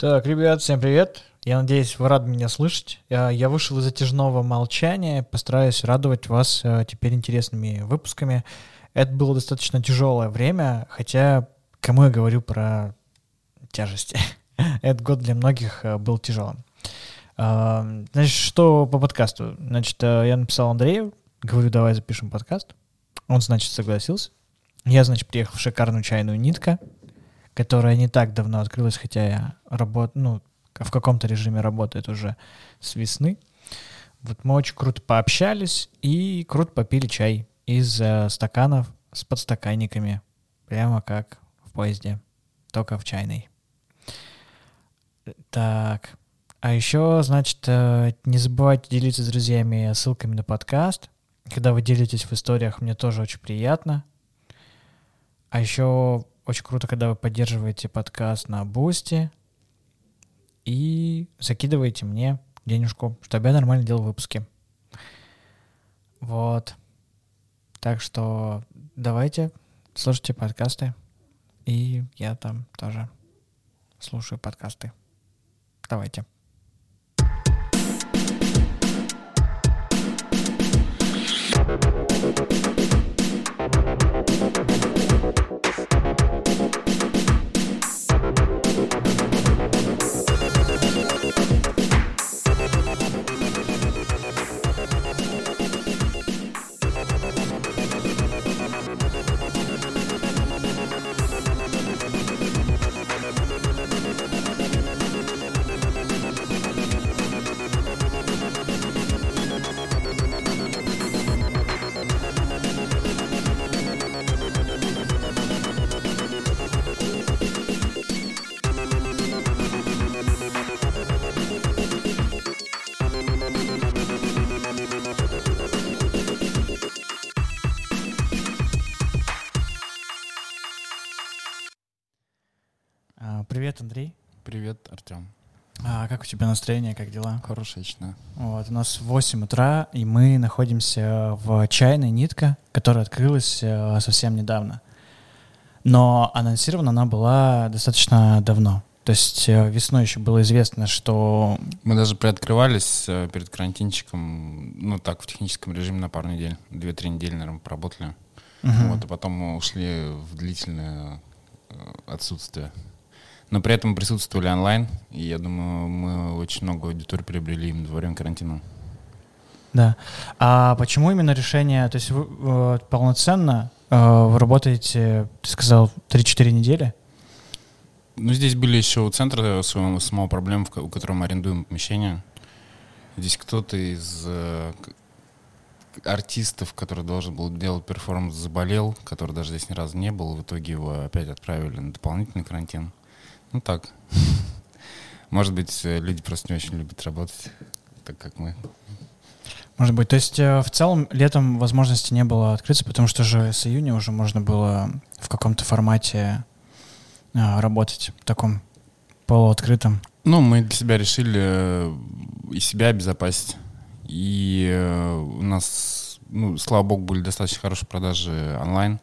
Так, ребят, всем привет. Я надеюсь, вы рады меня слышать. Я, я вышел из затяжного молчания, постараюсь радовать вас э, теперь интересными выпусками. Это было достаточно тяжелое время, хотя кому я говорю про тяжести? Этот год для многих э, был тяжелым. Значит, что по подкасту? Значит, я написал Андрею, говорю, давай запишем подкаст. Он, значит, согласился. Я, значит, приехал в шикарную чайную «Нитка», которая не так давно открылась, хотя я работаю, ну, в каком-то режиме работает уже с весны. Вот мы очень круто пообщались и круто попили чай из э, стаканов с подстаканниками, прямо как в поезде, только в чайной. Так, а еще, значит, э, не забывайте делиться с друзьями ссылками на подкаст. Когда вы делитесь в историях, мне тоже очень приятно. А еще очень круто, когда вы поддерживаете подкаст на Boosty и закидываете мне денежку, чтобы я нормально делал выпуски. Вот. Так что давайте слушайте подкасты. И я там тоже слушаю подкасты. Давайте. А, なに? Тебя настроение, как дела? Хорошечно. Вот, у нас 8 утра, и мы находимся в чайной «Нитка», которая открылась э, совсем недавно. Но анонсирована она была достаточно давно. То есть э, весной еще было известно, что... Мы даже приоткрывались э, перед карантинчиком, ну так, в техническом режиме на пару недель. Две-три недели, наверное, поработали. Мгм. Вот, а потом мы ушли в длительное отсутствие. Но при этом присутствовали онлайн, и я думаю, мы очень много аудитории приобрели именно во время карантина. Да. А почему именно решение... То есть вы э, полноценно э, вы работаете, ты сказал, 3-4 недели? Ну, здесь были еще у центра своего, самого проблем, у которого мы арендуем помещение. Здесь кто-то из э, артистов, который должен был делать перформанс, заболел, который даже здесь ни разу не был. В итоге его опять отправили на дополнительный карантин. Ну так. Может быть, э, люди просто не очень любят работать, так как мы. Может быть. То есть э, в целом летом возможности не было открыться, потому что же с июня уже можно было в каком-то формате э, работать, в таком полуоткрытом. Ну, мы для себя решили и себя обезопасить. И у нас, ну, слава богу, были достаточно хорошие продажи онлайн,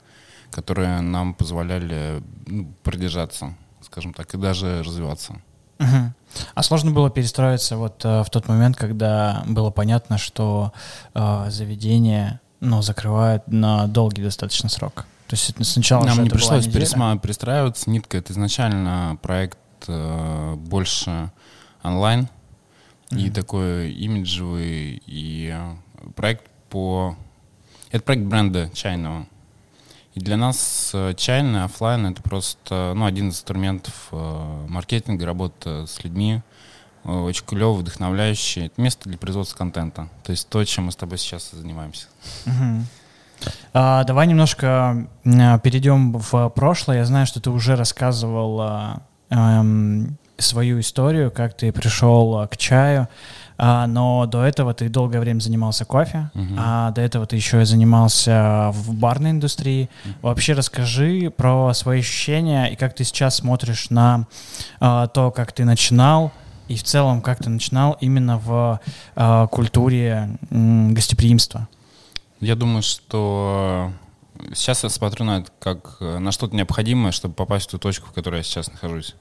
которые нам позволяли ну, продержаться, скажем так, и даже развиваться. Мгм. А сложно было перестроиться вот э, в тот момент, когда было понятно, что э, заведение ну, закрывают на долгий достаточно срок. То есть сначала Нам не пришлось пересма- перестраиваться. Нитка — это изначально проект э, больше онлайн и Мгм. такой имиджевый, и э, проект по... Это проект бренда чайного. И для нас э, чайный оффлайн это просто ну, один из инструментов э, маркетинга, работа с людьми. Э, Очень клевый, вдохновляющий. Это место для производства контента. То есть то, чем мы с тобой сейчас и занимаемся. А, давай немножко перейдем в прошлое. Я знаю, что ты уже рассказывал а, эм, свою историю, как ты пришел а, к чаю, А, но до этого ты долгое время занимался кофе, Мгм. а до этого ты еще и занимался в барной индустрии. Вообще расскажи про свои ощущения и как ты сейчас смотришь на а, то, как ты начинал, и в целом, как ты начинал именно в а, культуре гостеприимства. Я думаю, что сейчас я смотрю на это как э, на что-то необходимое, чтобы попасть в ту точку, в которой я сейчас нахожусь.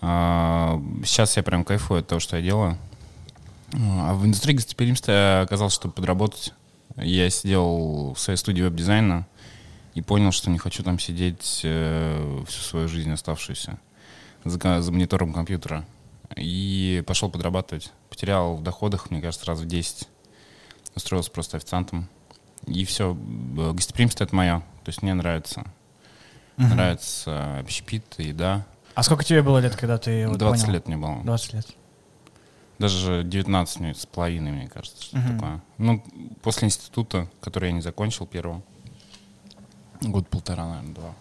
А, сейчас я прям кайфую от того, что я делаю. А в индустрии гостеприимства оказалось, чтобы подработать, я сидел в своей студии веб-дизайна и понял, что не хочу там сидеть э, всю свою жизнь оставшуюся за, за монитором компьютера. И пошел подрабатывать. Потерял в доходах, мне кажется, раз в 10. Устроился просто официантом. И все. Гостеприимство — это мое. То есть мне нравится. Угу. Нравится общепит, еда. А сколько тебе было лет, когда ты вот 20 понял? лет мне было. 20 лет. Даже 19 мне с половиной, мне кажется, что угу. такое. Ну, после института, который я не закончил первого. Год-полтора, наверное, два.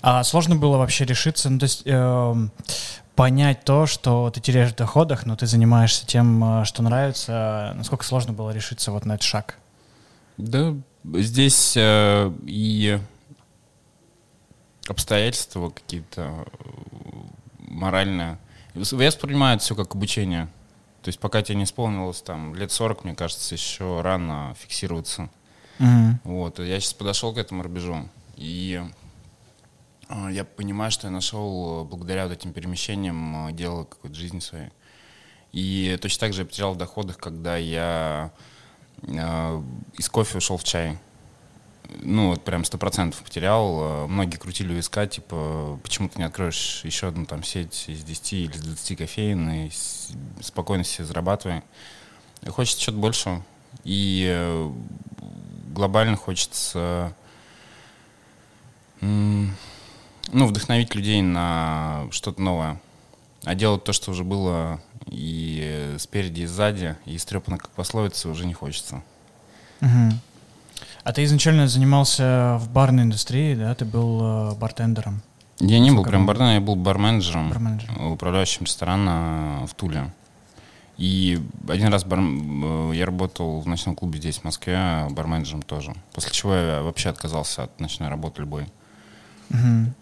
А сложно было вообще решиться, ну, то есть э, понять то, что ты теряешь в доходах, но ты занимаешься тем, э, что нравится. Насколько сложно было решиться вот на этот шаг? Да, здесь э, и обстоятельства какие-то э, моральные. Я воспринимаю все как обучение. То есть пока тебе не исполнилось там лет 40, мне кажется, еще рано фиксироваться. Mm-hmm. Вот. Я сейчас подошел к этому рубежу. И э, я понимаю, что я нашел благодаря вот этим перемещениям дело какой-то жизни своей. И точно так же я потерял в доходах, когда я э, из кофе ушел в чай ну, вот прям сто процентов потерял. Э, многие крутили виска, типа, почему ты не откроешь еще одну там сеть из 10 или из 20 кофеин и спокойно себе зарабатывай. Хочется что-то большего. И э, глобально хочется ну, вдохновить людей на что-то новое. А делать то, что уже было и спереди, и сзади, и истрепано, как пословица, уже не хочется. Угу. А ты изначально занимался в барной индустрии, да? Ты был э, бартендером? Я не был прям бартендером, я был барменджером, барменджером, управляющим ресторана в Туле. И один раз бар... Э, я работал в ночном клубе здесь, в Москве, барменджером тоже. После чего я вообще отказался от ночной работы любой. Угу.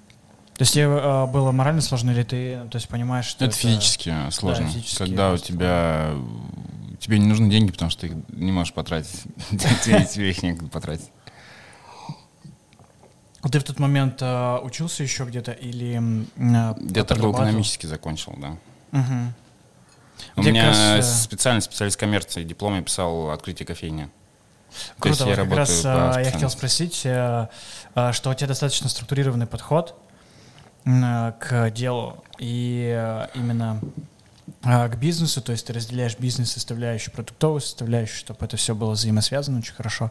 То есть тебе э, было морально сложно, или ты то есть, понимаешь, что это... Это физически сложно. Да, физически Когда у тебя тебе не нужны деньги, потому что ты их не можешь потратить. Тебе их некогда потратить. Ты в тот момент э, учился еще где-то или э, Я торгово-экономически закончил, да. Угу. У Где меня раз, э, специальный специалист коммерции, диплом я писал «Открытие кофейни». Круто, То есть я как раз по я хотел спросить, что у тебя достаточно структурированный подход к делу, и именно к бизнесу, то есть ты разделяешь бизнес-составляющую, продуктовую составляющую, чтобы это все было взаимосвязано очень хорошо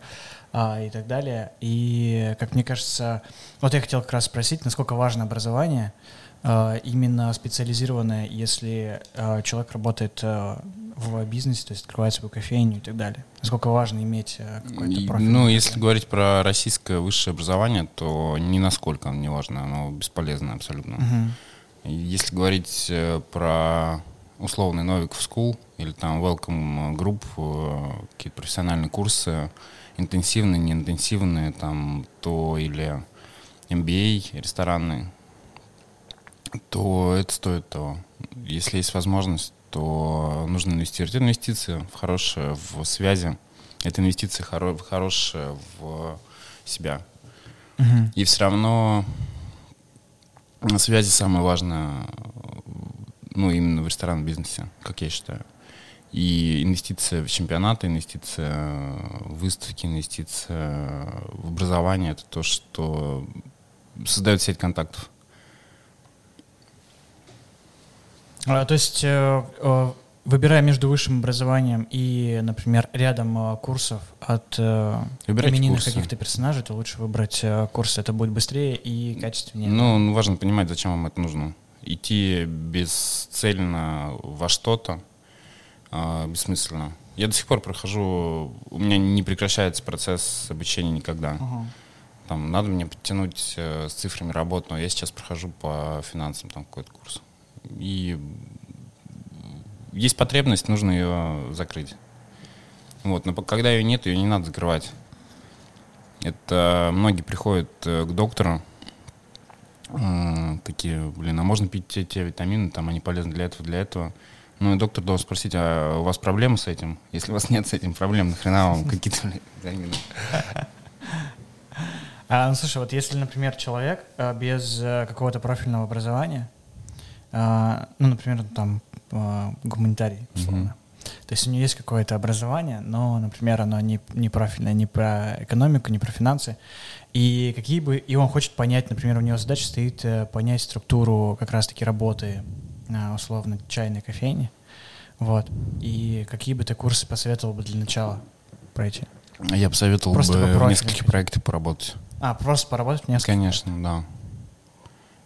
а, и так далее. И, как мне кажется, вот я хотел как раз спросить, насколько важно образование, а, именно специализированное, если а, человек работает а, в бизнесе, то есть открывает свою кофейню и так далее. Насколько важно иметь а, какой-то профиль? Ну, если говорить про российское высшее образование, то ни насколько оно не важно, оно бесполезно абсолютно. Угу. Если говорить э, про условный Новиков School или там Welcome Group, э, какие-то профессиональные курсы, интенсивные, неинтенсивные, там, то или MBA ресторанный, то это стоит того. Если есть возможность, то нужно инвестировать. Это инвестиции в хорошие, в связи. Это инвестиции хоро хорошие в себя. Угу. И все равно связи самое важное ну, именно в ресторанном бизнесе, как я считаю. И инвестиция в чемпионаты, инвестиция в выставки, инвестиция в образование — это то, что создает сеть контактов. А, то есть, э, э, выбирая между высшим образованием и, например, рядом э, курсов от Выбирайте именинных каких-то персонажей, то лучше выбрать курсы. Это будет быстрее и качественнее. Ну, важно понимать, зачем вам это нужно идти бесцельно во что-то э, бессмысленно. Я до сих пор прохожу, у меня не прекращается процесс обучения никогда. Uh-huh. Там надо мне подтянуть э, с цифрами работу, но я сейчас прохожу по финансам там какой-то курс. И есть потребность, нужно ее закрыть. Вот, но когда ее нет, ее не надо закрывать. Это многие приходят э, к доктору, такие, блин, а можно пить те, те витамины, там они полезны для этого, для этого. Ну и доктор должен спросить, а у вас проблемы с этим? Если у вас нет с этим проблем, нахрена вам какие-то витамины? А, ну, слушай, вот если, например, человек э, без э, какого-то профильного образования а, ну, например, там а, гуманитарий, условно. То есть у него есть какое-то образование, но, например, оно не, не профильное, не про экономику, не про финансы. И какие бы... И он хочет понять, например, у него задача стоит э, понять структуру как раз-таки работы, а, условно, чайной кофейни. Вот. И какие бы ты курсы посоветовал бы для начала пройти? Я бы советовал Просто бы в нескольких проектах поработать. А, просто поработать в несколько? Конечно, да.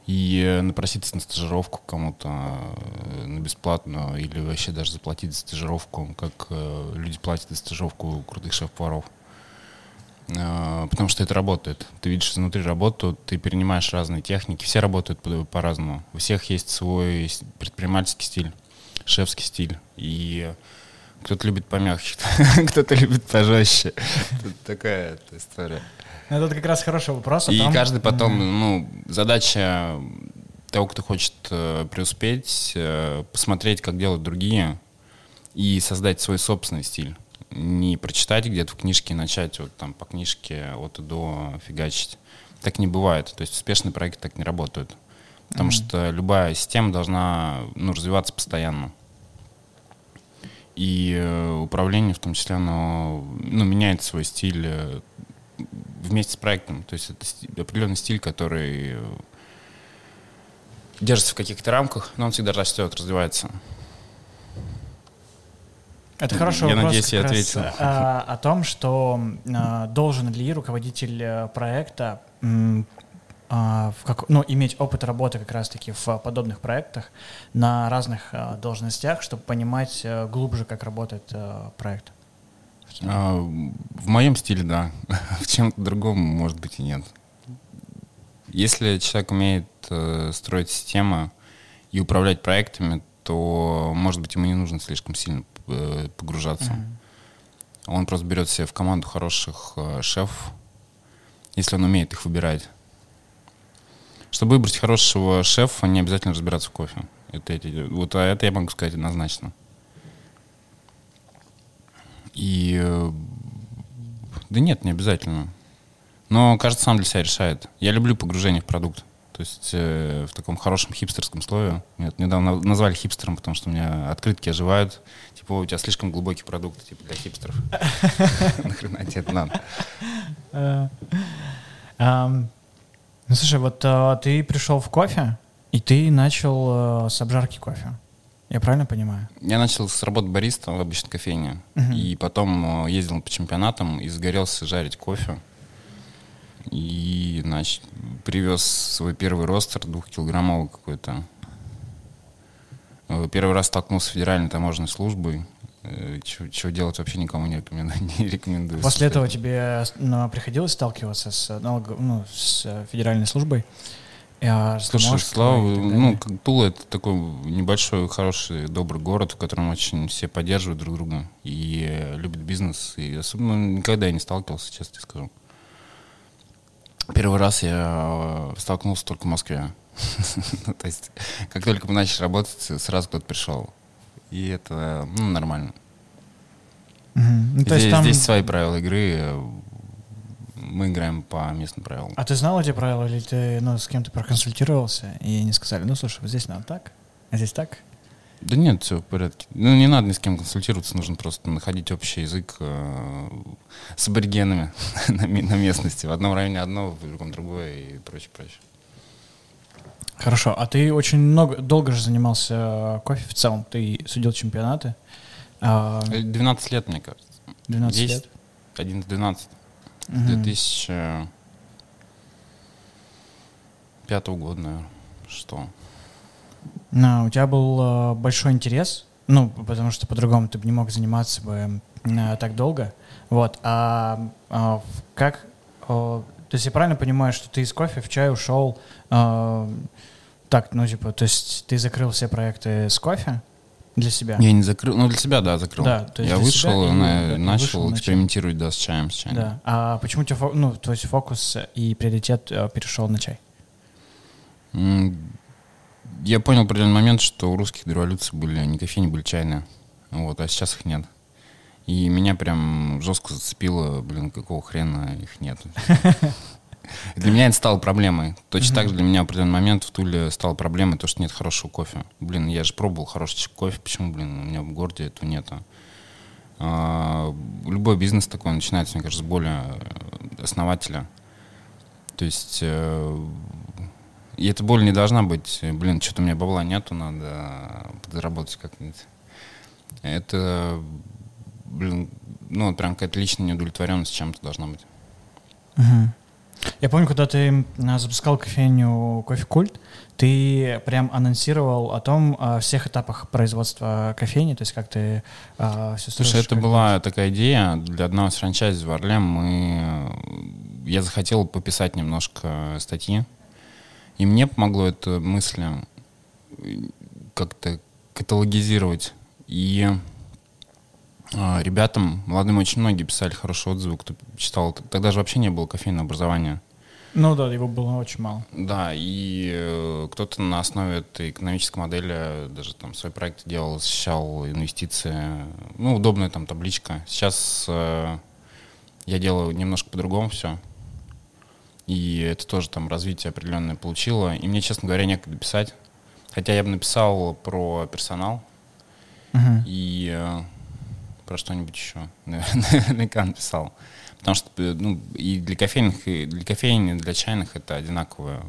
И э, напроситься на стажировку кому-то э, на бесплатную или вообще даже заплатить за стажировку, как э, люди платят за стажировку крутых шеф-поваров. Э, Потому что это работает. Ты видишь изнутри работу, ты перенимаешь разные техники, все работают по- по-разному. У всех есть свой предпринимательский стиль, шефский стиль. И кто-то любит помягче, кто-то любит пожестче. Тут такая история. Ну, Это как раз хороший вопрос. о И том- каждый потом, ну, задача того, кто хочет э, преуспеть, э, посмотреть, как делают другие, и создать свой собственный стиль. Не прочитать где-то в книжке и начать вот там по книжке от и до фигачить. Так не бывает. То есть успешные проекты так не работают. Потому Мгм. что любая система должна ну, развиваться постоянно. И э, управление, в том числе, оно ну, меняет свой стиль э, вместе с проектом. То есть это сти- определенный стиль, который э, держится в каких-то рамках, но он всегда растет, развивается. Это хороший Я вопрос надеюсь, я раз, ответил. а, о том, что а, должен ли руководитель проекта в как, ну, иметь опыт работы как раз-таки в подобных проектах на разных а, должностях, чтобы понимать э, глубже, как работает э, проект. А, в моем стиле, да. В чем-то другом, может быть, и нет. Если человек умеет э, строить системы и управлять проектами, то, может быть, ему не нужно слишком сильно э, погружаться. Он просто берет себе в команду хороших э, шефов, если он умеет их выбирать. Чтобы выбрать хорошего шефа, не обязательно разбираться в кофе. Это, эти- вот а это я могу сказать однозначно. И э, да нет, не обязательно. Но каждый сам для себя решает. Я люблю погружение в продукт. То есть э, в таком хорошем хипстерском слове. Тут недавно назвали хипстером, потому что у меня открытки оживают. Типа, «Ой, у тебя слишком глубокий продукт, типа, для хипстеров. Нахрена тебе это надо? Ну, слушай, вот э, ты пришел в кофе, и ты начал э, с обжарки кофе. Я правильно понимаю? Я начал с работы бариста в обычной кофейне. Мгм. И потом э, ездил по чемпионатам и загорелся жарить кофе. И значит, привез свой первый ростер, двухкилограммовый какой-то. Э, Первый раз столкнулся с федеральной таможенной службой. Э, Чего, делать вообще никому не рекомендую. Не рекомендую. После этого тебе ну, приходилось сталкиваться с, ну, с э, федеральной службой? А, Слушай, таможкой Слава, ну, Тула это такой небольшой, хороший, добрый город, в котором очень все поддерживают друг друга и э, любят бизнес. И особенно никогда я не сталкивался, честно тебе скажу. Первый раз я э, столкнулся только в Москве. Ну, То есть, как только мы начали работать, сразу кто-то пришел. И это ну, нормально. Мгм. Ну, то есть Здесь, там- здесь свои правила игры. Мы играем по местным правилам. А ты знал эти правила, или ты ну, с кем-то проконсультировался, и они сказали, ну, слушай, вот здесь надо так, а здесь так? Да нет, все в порядке. Ну, не надо ни с кем консультироваться, нужно просто находить общий язык э, с аборигенами на, на местности. В одном районе одно, в другом другое и прочее, прочее. Хорошо, а ты очень много, долго же занимался э, кофе в целом, ты судил чемпионаты, а, Э, 12 лет, мне кажется. 12 10, лет. 11-12. Мгм. 2005 года, наверное. Что? Ну, у тебя был э, большой интерес, ну, потому что по-другому ты бы не мог заниматься бы э, так долго, вот, а, а, как, то есть я правильно понимаю, что ты из кофе в чай ушел, э, так, ну, типа, то есть ты закрыл все проекты с кофе для себя? Я не закрыл, ну для себя, да, закрыл. Да, то есть Я себя вышел, и- на- и начал вышел на экспериментировать, да, с чаем, с чаем. Да. А почему у тебя, ну, то есть фокус и приоритет э, перешел на чай? Я понял в определенный момент, что у русских до революции были не кофейни, были чайные. Вот, а сейчас их нет. И меня прям жестко зацепило, блин, какого хрена их нет. Для меня это стало проблемой. Точно так же для меня в определенный момент в Туле стало проблемой то, что нет хорошего кофе. Блин, я же пробовал хороший кофе, почему, блин, у меня в городе этого нету. А, любой бизнес такой начинается, мне кажется, с более основателя. То есть э, и эта боль не должна быть, блин, что-то у меня бабла нету, надо подзаработать как-нибудь. Это, блин, ну, прям какая-то личная неудовлетворенность чем-то должна быть. Угу. Я помню, когда ты запускал кофейню Кофе Культ, ты прям анонсировал о том, о всех этапах производства кофейни, то есть как ты а, все Слушай, это была такая идея для одного из франчайзи в Орле. Мы, я захотел пописать немножко статьи, и мне помогло это мысли как-то каталогизировать. И а, ребятам, молодым очень многие писали хорошие отзывы, кто читал. Тогда же вообще не было кофейного образования. Ну да, его было очень мало. Да, и э, кто-то на основе этой экономической модели даже там свой проект делал, защищал инвестиции. Ну, удобная там табличка. Сейчас э, я делаю немножко по-другому все. И это тоже там развитие определенное получило. И мне, честно говоря, некогда писать. Хотя я бы написал про персонал. Uh-huh. И э, про что-нибудь еще. Наверняка написал. Потому что э, ну, и для кофейных, и для кофейни, и для чайных это одинаковая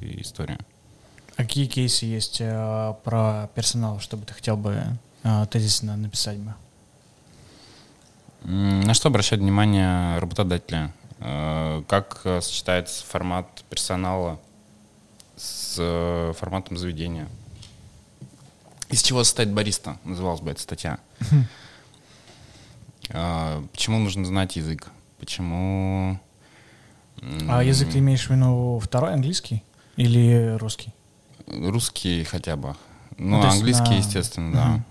история. А какие кейсы есть э, про персонал, чтобы ты хотел бы э, тезисно написать бы? На что обращать внимание работодателя? Э, как э, сочетается формат персонала с э, форматом заведения? Из чего состоит бариста? Называлась бы эта статья. А, почему нужно знать язык? Почему... А язык ты имеешь в виду второй английский или русский? Русский хотя бы. Ну, ну английский, на... естественно, да.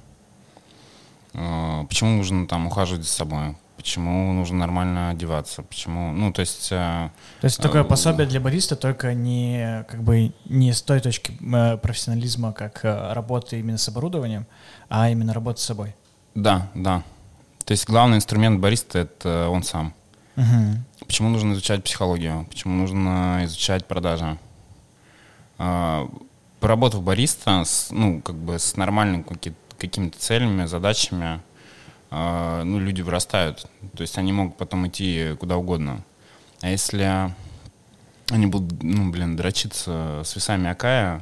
Uh-huh. Почему нужно там ухаживать за собой? Почему нужно нормально одеваться? Почему? Ну, то есть... Э, то есть такое пособие для бариста только не как бы не с той точки э, профессионализма, как э, работы именно с оборудованием, а именно работа с собой. Да, да. То есть главный инструмент бариста — это он сам. Угу. Почему нужно изучать психологию? Почему нужно изучать продажи? А, поработав бариста, с, ну, как бы с нормальными какими-то целями, задачами, а, ну, люди вырастают. То есть они могут потом идти куда угодно. А если они будут, ну, блин, дрочиться с весами Акая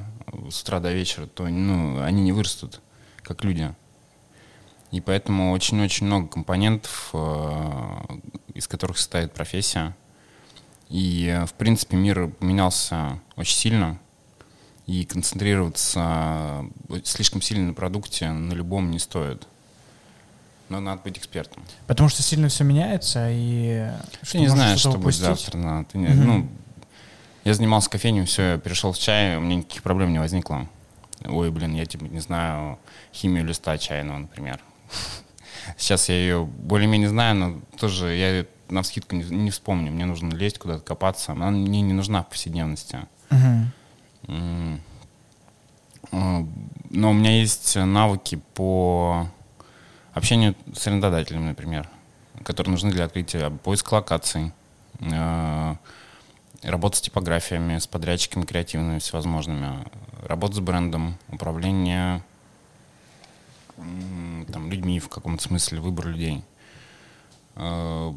с утра до вечера, то, ну, они не вырастут, как люди. И поэтому очень-очень много компонентов, э, из которых состоит профессия. И, в принципе, мир поменялся очень сильно. И концентрироваться слишком сильно на продукте на любом не стоит. Но надо быть экспертом. Потому что сильно все меняется, и... Ты не знаешь, что будет завтра. Да. Ты не, угу. ну, я занимался кофейней, все, перешел в чай, у меня никаких проблем не возникло. Ой, блин, я типа не знаю химию листа чайного, например. Сейчас я ее более-менее знаю, но тоже я на скидку не, не вспомню. Мне нужно лезть куда-то копаться. Она мне не нужна в повседневности. Uh-huh. Но у меня есть навыки по общению с арендодателем, например, которые нужны для открытия поиска локаций, э, работа с типографиями, с подрядчиками креативными всевозможными, работа с брендом, управление там, людьми в каком-то смысле, выбор людей. Э,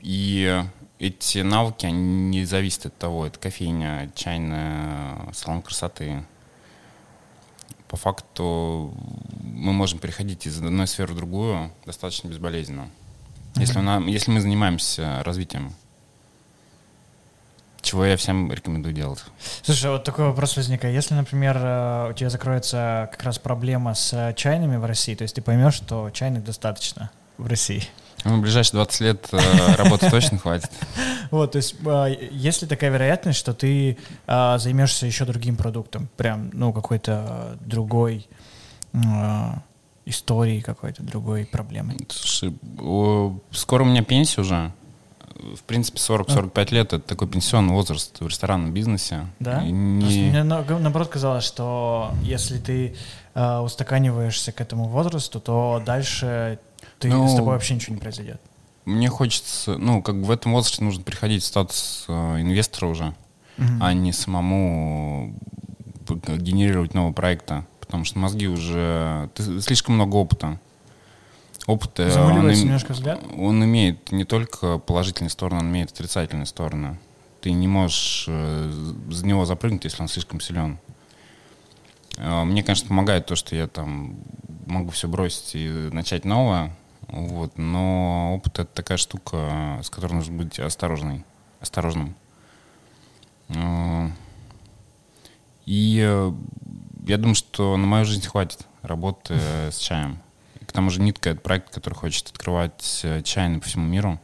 и эти навыки, они не зависят от того, это кофейня, чайная, салон красоты. По факту мы можем переходить из одной сферы в другую достаточно безболезненно. Mm-hmm. Если, нам, если мы занимаемся развитием чего я всем рекомендую делать. Слушай, вот такой вопрос возникает. Если, например, э, у тебя закроется как раз проблема с чайными в России, то есть ты поймешь, что чайных достаточно в России. Ну, в ближайшие 20 лет э, работы точно хватит. Вот, то есть э, есть ли такая вероятность, что ты займешься еще другим продуктом, прям, ну, какой-то другой историей какой-то, другой проблемой? Слушай, скоро у меня пенсия уже, в принципе, 40-45 лет — это такой пенсионный возраст в ресторанном бизнесе. Да? И не... Мне наоборот казалось, что если ты э, устаканиваешься к этому возрасту, то дальше ты, ну, с тобой вообще ничего не произойдет. мне хочется, ну, как бы в этом возрасте нужно приходить в статус э, инвестора уже, Мгм. а не самому генерировать новые проекты. Потому что мозги уже... Ты, слишком много опыта. Опыт, э, он, немножко взгляд? он имеет не только положительные стороны, он имеет отрицательные стороны. Ты не можешь э, за него запрыгнуть, если он слишком силен. Э, Мне, конечно, помогает то, что я там могу все бросить и начать новое. Вот, но опыт это такая штука, с которой нужно быть осторожный, осторожным. И я думаю, что на мою жизнь хватит работы с чаем. К тому же Нитка — это проект, который хочет открывать э, чайный по всему миру.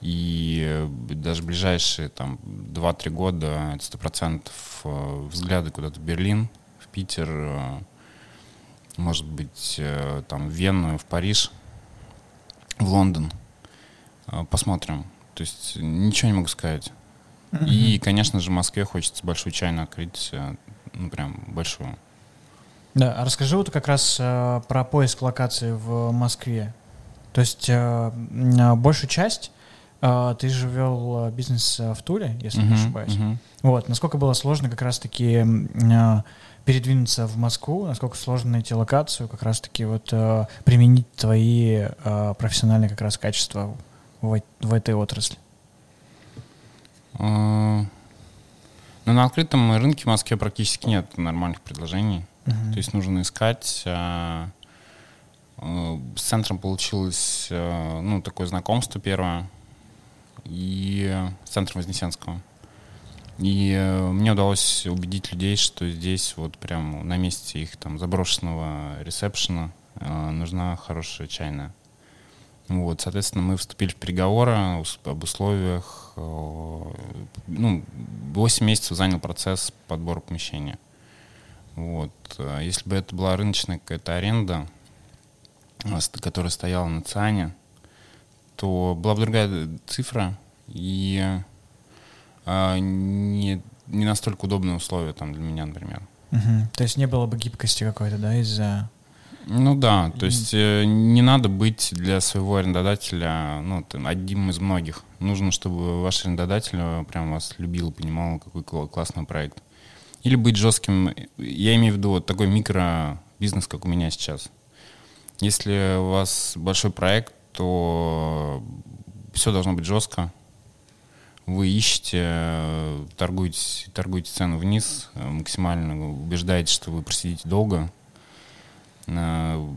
И э, даже ближайшие там 2-3 года это сто процентов э, взгляды куда-то в Берлин, в Питер, может быть, там в Вену, в Париж, в Лондон. Посмотрим. То есть ничего не могу сказать. И, конечно же, в Москве хочется большую чайную открыть, ну, прям большую. Да, а расскажи вот как раз э, про поиск локации в Москве. То есть э, а, большую часть э, ты же вел э, бизнес э, в Туле, если не Мгм, ошибаюсь. мгм. Вот, насколько было сложно как раз-таки м, а, передвинуться в Москву, насколько сложно найти локацию, как раз-таки вот э, применить твои э, профессиональные как раз качества в, э- в этой отрасли. Э, Ну, на открытом рынке в Москве практически нет нормальных предложений. Мгм. То есть нужно искать. а, э, С центром получилось, э, ну, такое знакомство первое. И с центром Вознесенского. И э, мне удалось убедить людей, что здесь вот прям на месте их там заброшенного ресепшена э, нужна хорошая чайная. Вот, соответственно, мы вступили в переговоры об условиях. Ну, 8 месяцев занял процесс подбора помещения. Вот. э, Если бы это была рыночная какая-то аренда, э, которая стояла на ЦИАНе, то была бы другая цифра и э, не, не настолько удобные условия там для меня, например. Мгм. То есть не было бы гибкости какой-то, да, из-за... Ну да, то есть э, не надо быть для своего арендодателя ну, там, одним из многих. Нужно, чтобы ваш арендодатель прям вас любил, понимал, какой кла- классный проект. Или быть жестким, я имею в виду вот такой микробизнес, как у меня сейчас. Если у вас большой проект, то все должно быть жестко. Вы ищете, торгуете, торгуете цену вниз, э, максимально убеждаете, что вы просидите долго, э,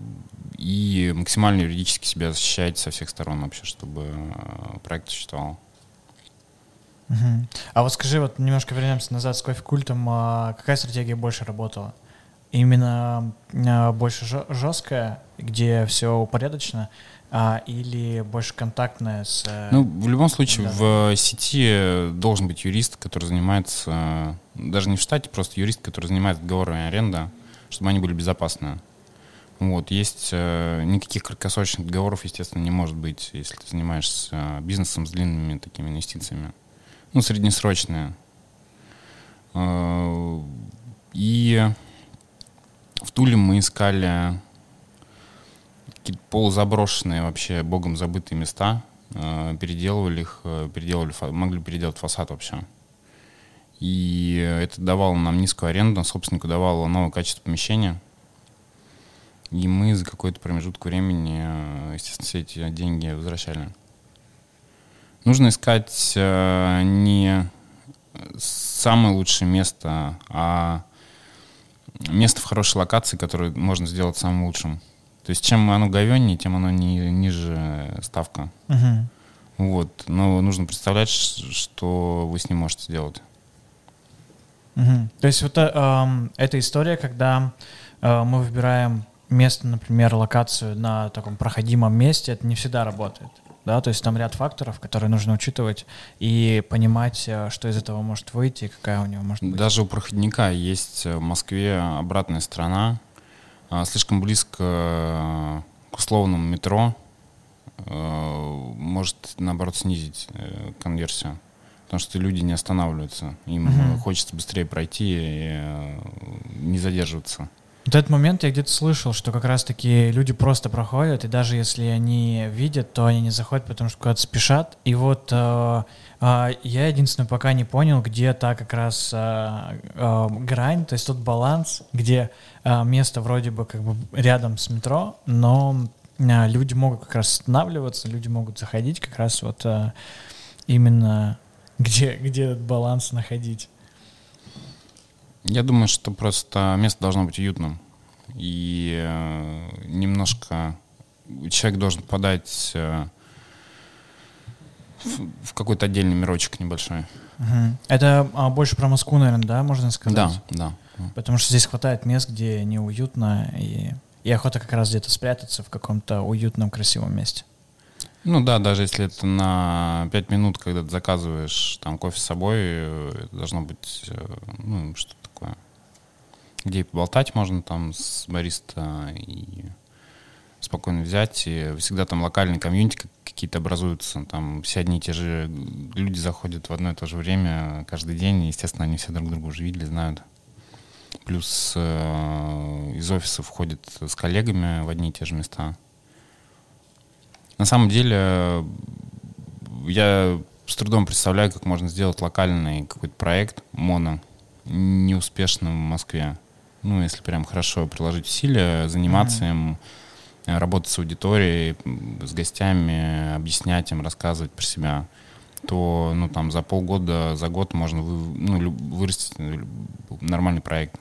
и максимально юридически себя защищаете со всех сторон вообще, чтобы э, проект существовал. Мгм. А вот скажи, вот немножко вернемся назад с кофе-культом, а какая стратегия больше работала? Именно а, больше жесткая, где все упорядочено, а, или больше контактная с... э, Ну, в любом случае, Да. в сети должен быть юрист, который занимается, даже не в штате, просто юрист, который занимается договорами аренда, чтобы они были безопасны. Вот, есть э, никаких краткосрочных договоров, естественно, не может быть, если ты занимаешься э, бизнесом с длинными такими инвестициями. Ну, среднесрочные. Э, И в Туле мы искали какие-то полузаброшенные вообще богом забытые места, э, переделывали их, э, переделывали, могли переделать фасад вообще. И это давало нам низкую аренду, собственнику давало новое качество помещения. И мы за какой-то промежуток времени, э, естественно, все эти деньги возвращали. Нужно искать э, не самое лучшее место, а место в хорошей локации, которое можно сделать самым лучшим. То есть чем оно говеннее, тем оно ни- ниже ставка. мгм. Вот. Но нужно представлять, что вы с ним можете сделать. Мгм. То есть вот э, эм, эта история, когда э, мы выбираем место, например, локацию на таком проходимом месте, это не всегда работает. Да, то есть там ряд факторов, которые нужно учитывать и понимать, э, что из этого может выйти и какая у него может быть. Даже у проходника есть в Москве обратная сторона. А, Слишком близко э, к условному метро э, может, наоборот, снизить э, конверсию. Потому что люди не останавливаются. Им э, хочется быстрее пройти и э, не задерживаться. Вот этот момент я где-то слышал, что как раз-таки люди просто проходят, и даже если они видят, то они не заходят, потому что куда-то спешат. И вот э, э, я единственное пока не понял, где та как раз э, э, грань, то есть тот баланс, где э, место вроде бы как бы рядом с метро, но э, люди могут как раз останавливаться, люди могут заходить как раз вот э, именно где, где этот баланс находить. Я думаю, что просто место должно быть уютным. И э, немножко человек должен подать э, в, в какой-то отдельный мирочек небольшой. Угу. Это а, больше про Москву, наверное, да, можно сказать? Да, да. Потому что здесь хватает мест, где неуютно, и, и охота как раз где-то спрятаться в каком-то уютном, красивом месте. Ну да, даже если это на 5 минут, когда ты заказываешь там кофе с собой, это должно быть э, ну, что такое, где и поболтать можно там с бариста и спокойно взять. И всегда там локальные комьюнити какие-то образуются, там все одни и те же люди заходят в одно и то же время каждый день, естественно, они все друг друга уже видели, знают. Плюс э, из офиса входят с коллегами в одни и те же места. На самом деле, я с трудом представляю, как можно сделать локальный какой-то проект моно неуспешным в Москве. Ну, если прям хорошо приложить усилия, заниматься mm-hmm. им, работать с аудиторией, с гостями, объяснять им, рассказывать про себя, то ну, там, за полгода, за год можно вы, ну, вырастить нормальный проект.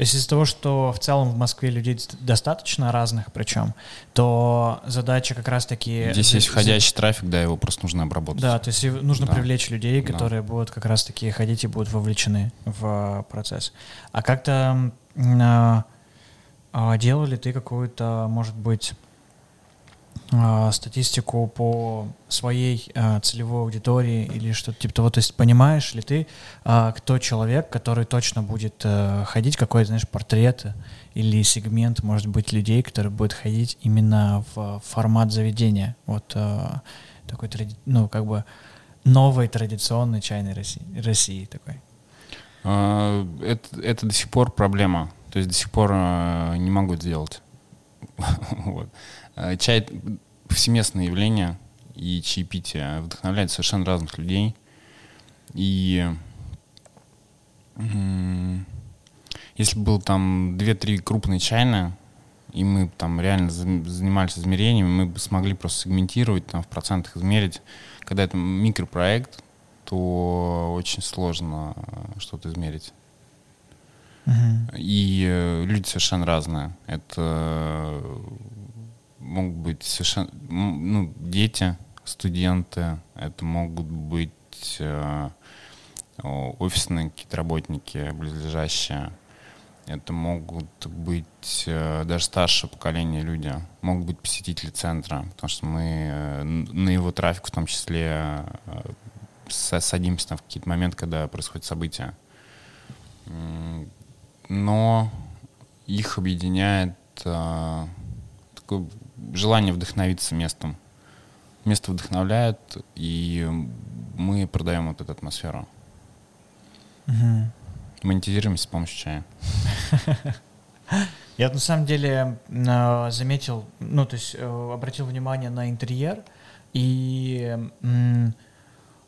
То есть из-за того, что в целом в Москве людей достаточно разных причем, то задача как раз-таки... Здесь есть входящий трафик, да, его просто нужно обработать. Да, то есть нужно да. привлечь людей, которые да. будут как раз-таки ходить и будут вовлечены в процесс. А как-то а, а делали ты какую-то, может быть, статистику по своей а, целевой аудитории или что-то типа того. То есть понимаешь ли ты, а, кто человек, который точно будет а, ходить, какой, знаешь, портрет или сегмент, может быть, людей, который будет ходить именно в формат заведения. Вот а, такой, тради... ну, как бы новой традиционной чайной России, России такой. А, это, это до сих пор проблема. То есть до сих пор а, не могу это сделать. вот. Э, чай — повсеместное явление, и чаепитие вдохновляет совершенно разных людей. И если был там 2-3 крупные чайные, и мы там реально занимались измерениями, мы бы смогли просто сегментировать, там в процентах измерить. Когда это микропроект, то очень сложно что-то измерить. Uh-huh. И э, люди совершенно разные. Это могут быть совершенно, ну, дети, студенты, это могут быть э, офисные какие-то работники, близлежащие, это могут быть э, даже старшее поколение люди, могут быть посетители центра, потому что мы э, на его трафик в том числе э, садимся там в какие-то моменты, когда происходят события. Но их объединяет э, такой желание вдохновиться местом. Место вдохновляет, и мы продаем вот эту атмосферу. Угу. Монетизируемся с помощью чая. Я на самом деле э, заметил, ну, то есть э, обратил внимание на интерьер, и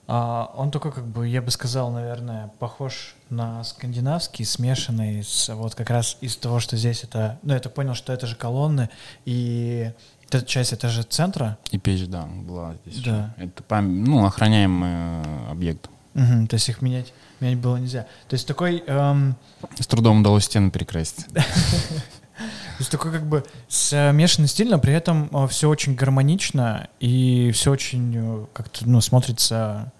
а, он такой, как бы, я бы сказал, наверное, похож на скандинавский, смешанный с вот как раз из того, что здесь это... Ну, я так понял, что это же колонны, и эта часть, это же центра. И печь, да, была здесь. Да. Это, пам... ну, охраняемый э, объект. Угу, то есть их менять, менять было нельзя. То есть такой... Эм... С трудом удалось стены перекрасить. То есть такой как бы смешанный стиль, но при этом э, все очень гармонично и все очень э, как-то ну, смотрится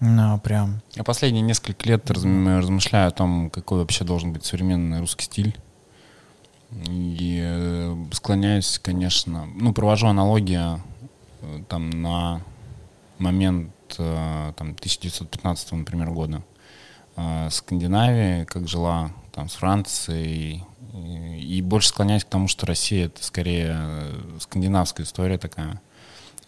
ну, прям. Я последние несколько лет размышляю о том, какой вообще должен быть современный русский стиль. И э, склоняюсь, конечно, ну, провожу аналогию э, там на момент э, там, 1915, например, года. Скандинавия, как жила там с Францией, и больше склоняюсь к тому, что Россия это скорее скандинавская история такая.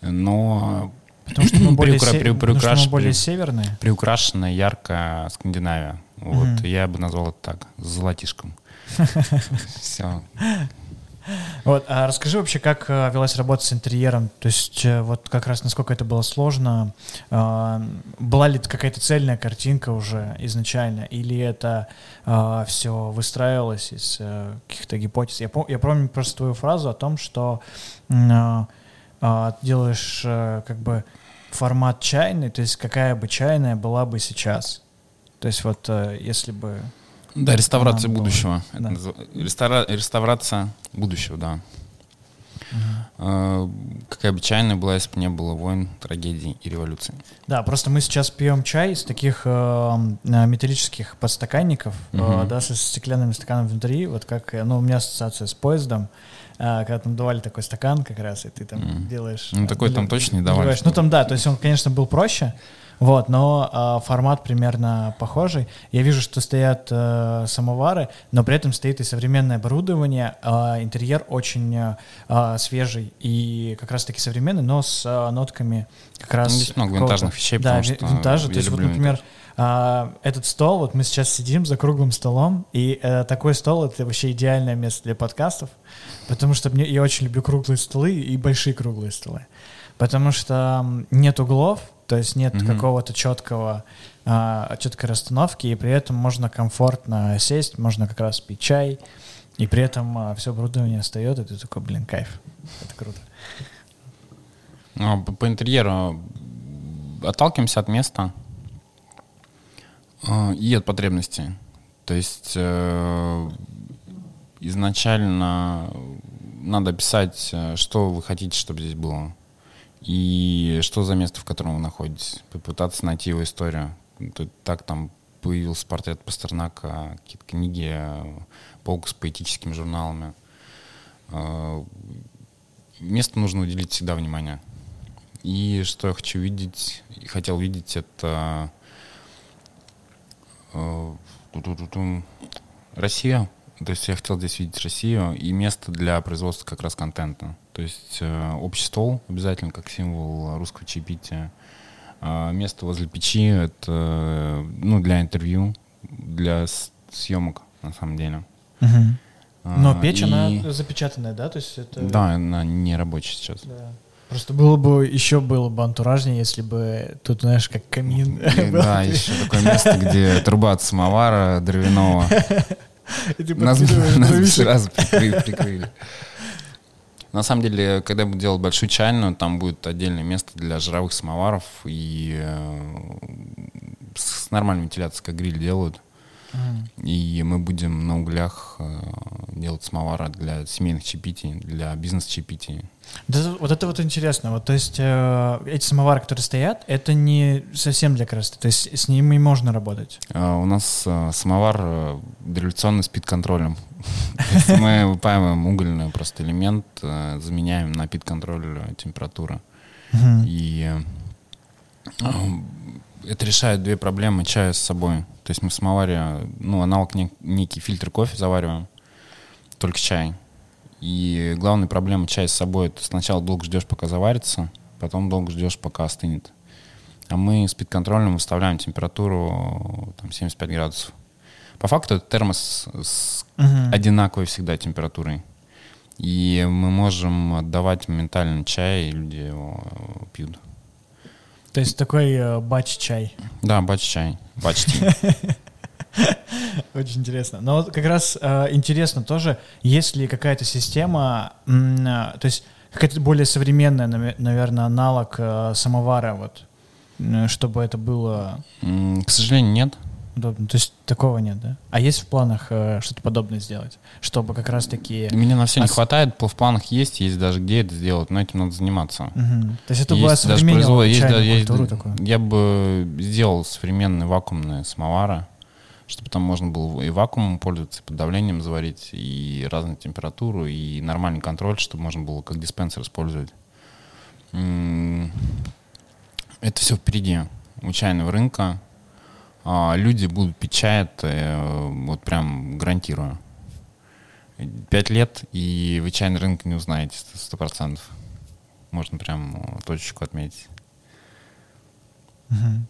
Но Потому что мы более, Приукра... се... Потому что мы более северные. Приукрашенная, яркая Скандинавия. Вот, Мгм. я бы назвал это так, с золотишком. Все. Вот, а расскажи вообще, как э, велась работа с интерьером? То есть э, вот как раз насколько это было сложно? А, была ли какая-то цельная картинка уже изначально? Или это все выстраивалось из э, каких-то гипотез? Я, пом- я помню просто твою фразу о том, что м, а, делаешь э, как бы формат чайный, то есть какая бы чайная была бы сейчас? То есть вот э, если бы... Да, реставрация будущего. Да. рестора- Реставрация будущего, да. Э, Какая бы чайная была, если бы не было войн, трагедий и революций. Да, просто мы сейчас пьем чай из таких э, м, э, металлических подстаканников, э, Мгм. да, со стеклянными стаканами внутри, вот как, э, ну, у меня ассоциация с поездом, э, когда там давали такой стакан как раз, и ты там Мгм. делаешь... Ну, э, такой там точно не давали. Ну, там, да, то есть он, конечно, был проще, вот, но э, формат примерно похожий. Я вижу, что стоят э, самовары, но при этом стоит и современное оборудование. э, интерьер очень э, э, свежий и как раз-таки современный, но с э, нотками как раз... Там есть много винтажных вещей, Да, потому что винтажа. я То есть, вот, например, а, этот стол, вот мы сейчас сидим за круглым столом, и э, такой стол — это вообще идеальное место для подкастов, потому что мне, я очень люблю круглые столы и большие круглые столы. Потому что нет углов, то есть нет Мгм. какого-то четкого, а, четкой расстановки, и при этом можно комфортно сесть, можно как раз пить чай, и при этом все оборудование встает, и ты такой, блин, кайф. Это круто. Ну, по, интерьеру отталкиваемся от места э, и от потребностей. То есть э, изначально надо писать, э, что вы хотите, чтобы здесь было. И что за место, в котором вы находитесь. Попытаться найти его историю. То- Так там появился портрет Пастернака, какие-то книги, э, полка с поэтическими журналами. Месту нужно уделить всегда внимание. И что я хочу видеть, и хотел видеть, это Россия. То есть я хотел здесь видеть Россию и место для производства как раз контента. То есть э, общий стол обязательно как символ русского чаепития. А место возле печи — это э, ну, для интервью, для съемок на самом деле. Но А, печь, и- она запечатанная, да? То есть это... Да, она не рабочая сейчас. Да. Просто было бы еще было бы антуражнее, если бы тут, знаешь, как камин. И, был. Да, еще такое место, где труба от самовара дровяного. Нас, бы сразу прикры- прикрыли. На самом деле, когда буду делать большую чайную, там будет отдельное место для жировых самоваров и э, с нормальной вентиляцией, как гриль делают. И мы будем на углях э, делать самовары для семейных чаепитий, для бизнес-чаепитий. Да, вот это вот интересно. Вот, то есть э, эти самовары, которые стоят, это не совсем для красоты. То есть с ними можно работать. А У нас э, самовар э, дореволюционный спид-контролем. То есть Мы выпаиваем угольный просто элемент, э, заменяем на пид-контроль э, температуры. И это решает две проблемы чая с собой. То есть мы в самоваре, ну, аналог нек- некий фильтр кофе завариваем, только чай. И главная проблема чая с собой, это сначала долго ждешь, пока заварится, потом долго ждешь, пока остынет. А мы с пид-контролем выставляем температуру там, 75 градусов. По факту это термос с Мгм. одинаковой всегда температурой. И мы можем отдавать моментально чай, и люди его э, пьют. То есть такой э, батч-чай. Да, бач чай. Бачти. Очень интересно. Но вот как раз э, интересно тоже, есть ли какая-то система, э, то есть какая-то более современная, наверное, аналог э, самовара, вот, э, чтобы это было К сожалению, нет. Удобно. То есть такого нет, да? А есть в планах э, что-то подобное сделать, чтобы как раз-таки... Меня на все не Ос- хватает, в планах есть, есть даже где это сделать, но этим надо заниматься. Мгм. То есть это Есть современнее производ- есть да- есть такую. Я бы сделал современные вакуумные самовары, чтобы там можно было и вакуумом пользоваться, и под давлением заварить, и разную температуру, и нормальный контроль, чтобы можно было как диспенсер использовать. Это все впереди у чайного рынка. А, Люди будут пить чай, это э, вот прям гарантирую. Пять лет, и вы чайный рынок не узнаете сто процентов. Можно прям э, точечку отметить.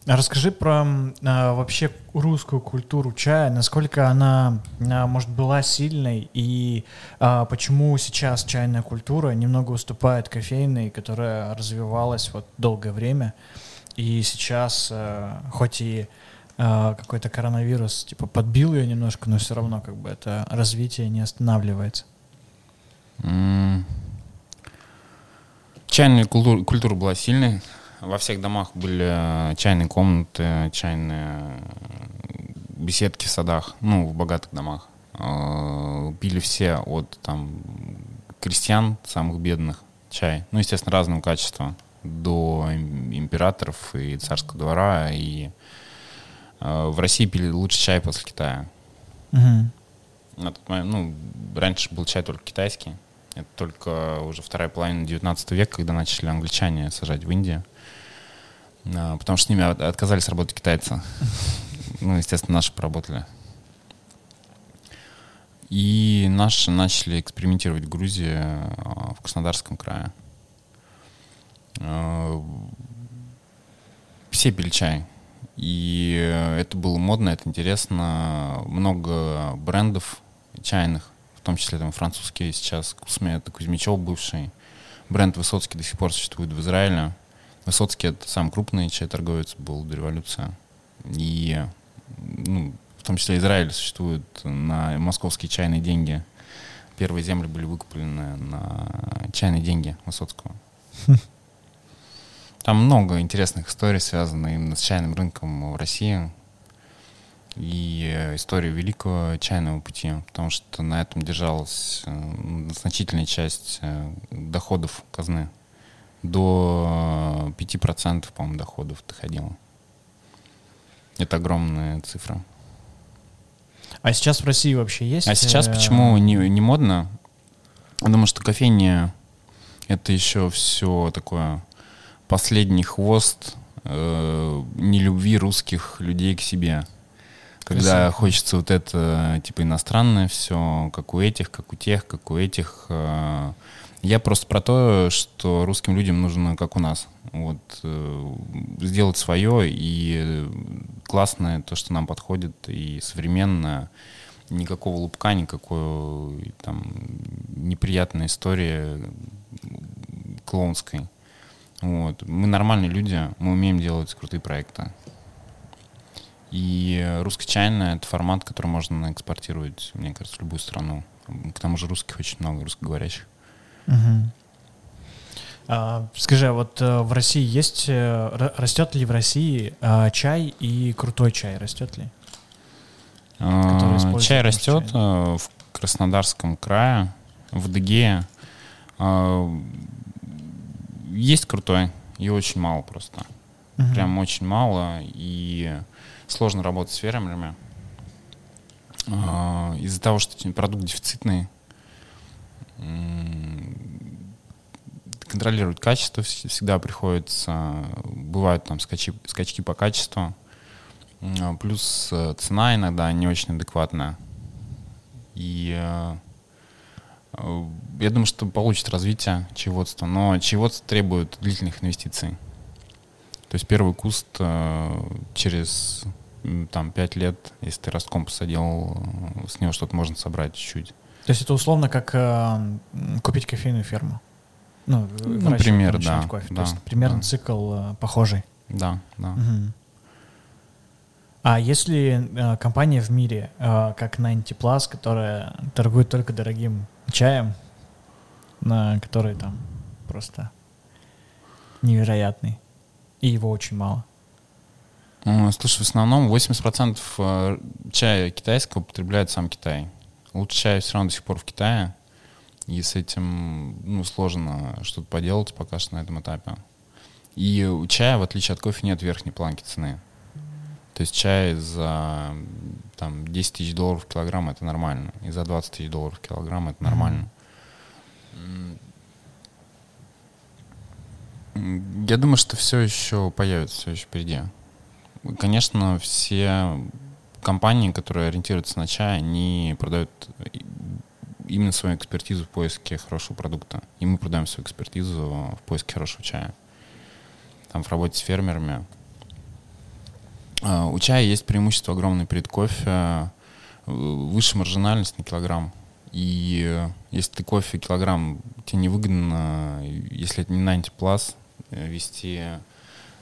А расскажи про а, вообще русскую культуру чая, насколько она, а, может, была сильной, и а, почему сейчас чайная культура немного уступает кофейной, которая развивалась вот долгое время, и сейчас, а, хоть и какой-то коронавирус типа подбил ее немножко, но все равно как бы это развитие не останавливается. М. Чайная культура, культура была сильной. Во всех домах были э, чайные комнаты, чайные э, беседки в садах, ну, в богатых домах. Э, Пили все от там крестьян, самых бедных, чай. Ну, естественно, разного качества. До им- императоров и царского двора. И в России пили лучший чай после Китая. Мгм. На тот момент, ну, раньше был чай только китайский. Это только уже вторая половина 19 века, когда начали англичане сажать в Индии. А, Потому что с ними от- отказались работать китайцы. Ну, естественно, наши поработали. И наши начали экспериментировать в Грузии, а, в Краснодарском крае. Все пили чай. И это было модно, это интересно. Много брендов чайных, в том числе там французские сейчас, Кусме, это Кузьмичев бывший. Бренд Высоцкий до сих пор существует в Израиле. Высоцкий это самый крупный чай-торговец был до революции. И ну, в том числе Израиль существует на московские чайные деньги. Первые земли были выкуплены на чайные деньги Высоцкого. Там много интересных историй, связанных именно с чайным рынком в России и э, историю великого чайного пути, потому что на этом держалась э, значительная часть э, доходов казны. До э, 5%, по-моему, доходов доходило. Это огромная цифра. А сейчас в России вообще есть? А сейчас почему не, не модно? Потому что кофейня — это еще все такое последний хвост э, нелюбви русских людей к себе. Когда Красиво. хочется вот это, типа, иностранное все, как у этих, как у тех, как у этих. э. Я просто про то, что русским людям нужно, как у нас, вот, э, сделать свое, и классное то, что нам подходит, и современное, никакого лупка, никакой там неприятной истории клоунской. Вот. Мы нормальные люди, мы умеем делать крутые проекты. И русский чайная — это формат, который можно экспортировать, мне кажется, в любую страну. К тому же русских очень много, русскоговорящих. Мгм. А, скажи, а вот э, в России есть, э, растет ли в России а, чай и крутой чай, растет ли? А, Чай растет чай. э, в Краснодарском крае, в Адыгее. А, Есть крутой, и очень мало просто. Мгм. Прям очень мало, и сложно работать с фермерами. А, Из-за того, что те- продукт дефицитный, контролировать качество вс- всегда приходится. Бывают там скачи, скачки по качеству. М, Плюс э, цена иногда не очень адекватная. И э, я думаю, что получит развитие чаеводства, но чаеводство требует длительных инвестиций. То есть первый куст э, через там 5 лет, если ты ростком посадил, с него что-то можно собрать чуть-чуть. То есть это условно как э, купить кофейную ферму? Ну, Ну, например, да, кофе. да, То есть примерно да. цикл э, похожий. Да, да. Мгм. А если э, компания в мире, э, как 90 Plus, которая торгует только дорогим чаем, на который там просто невероятный, и его очень мало. М, Слушай, в основном 80% э, чая китайского употребляет сам Китай. Лучше чай все равно до сих пор в Китае. И с этим ну, сложно что-то поделать пока что на этом этапе. И у чая, в отличие от кофе, нет верхней планки цены. То есть чай за там, 10 тысяч долларов в килограмм это нормально. И за 20 тысяч долларов в килограмм это нормально. Я думаю, что все еще появится, все еще впереди. Конечно, все компании, которые ориентируются на чай, они продают именно свою экспертизу в поиске хорошего продукта. И мы продаем свою экспертизу в поиске хорошего чая. Там в работе с фермерами. А, у чая есть преимущество огромное перед кофе, э, выше маржинальность на килограмм. И э, если ты кофе килограмм, тебе невыгодно, если это не 90 plus, вести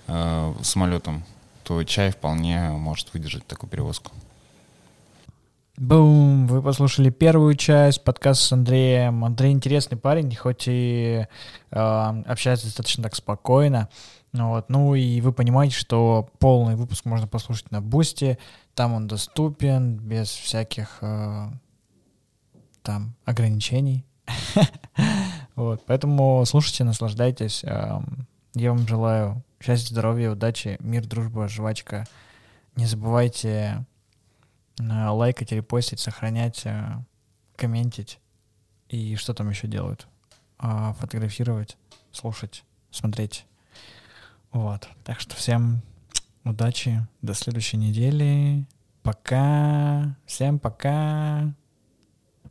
э, самолетом, то чай вполне может выдержать такую перевозку. Бум! Вы послушали первую часть подкаста с Андреем. Андрей интересный парень, хоть и э, общается достаточно так спокойно. Вот. Ну и вы понимаете, что полный выпуск можно послушать на Бусте. Там он доступен, без всяких э, там ограничений. Вот. Поэтому слушайте, наслаждайтесь. Эм, я вам желаю счастья, здоровья, удачи, мир, дружба, жвачка. Не забывайте Э, лайкать, репостить, сохранять, э, комментить и что там еще делают? А, фотографировать, слушать, смотреть. Вот. Так что всем удачи, до следующей недели. Пока. Всем пока.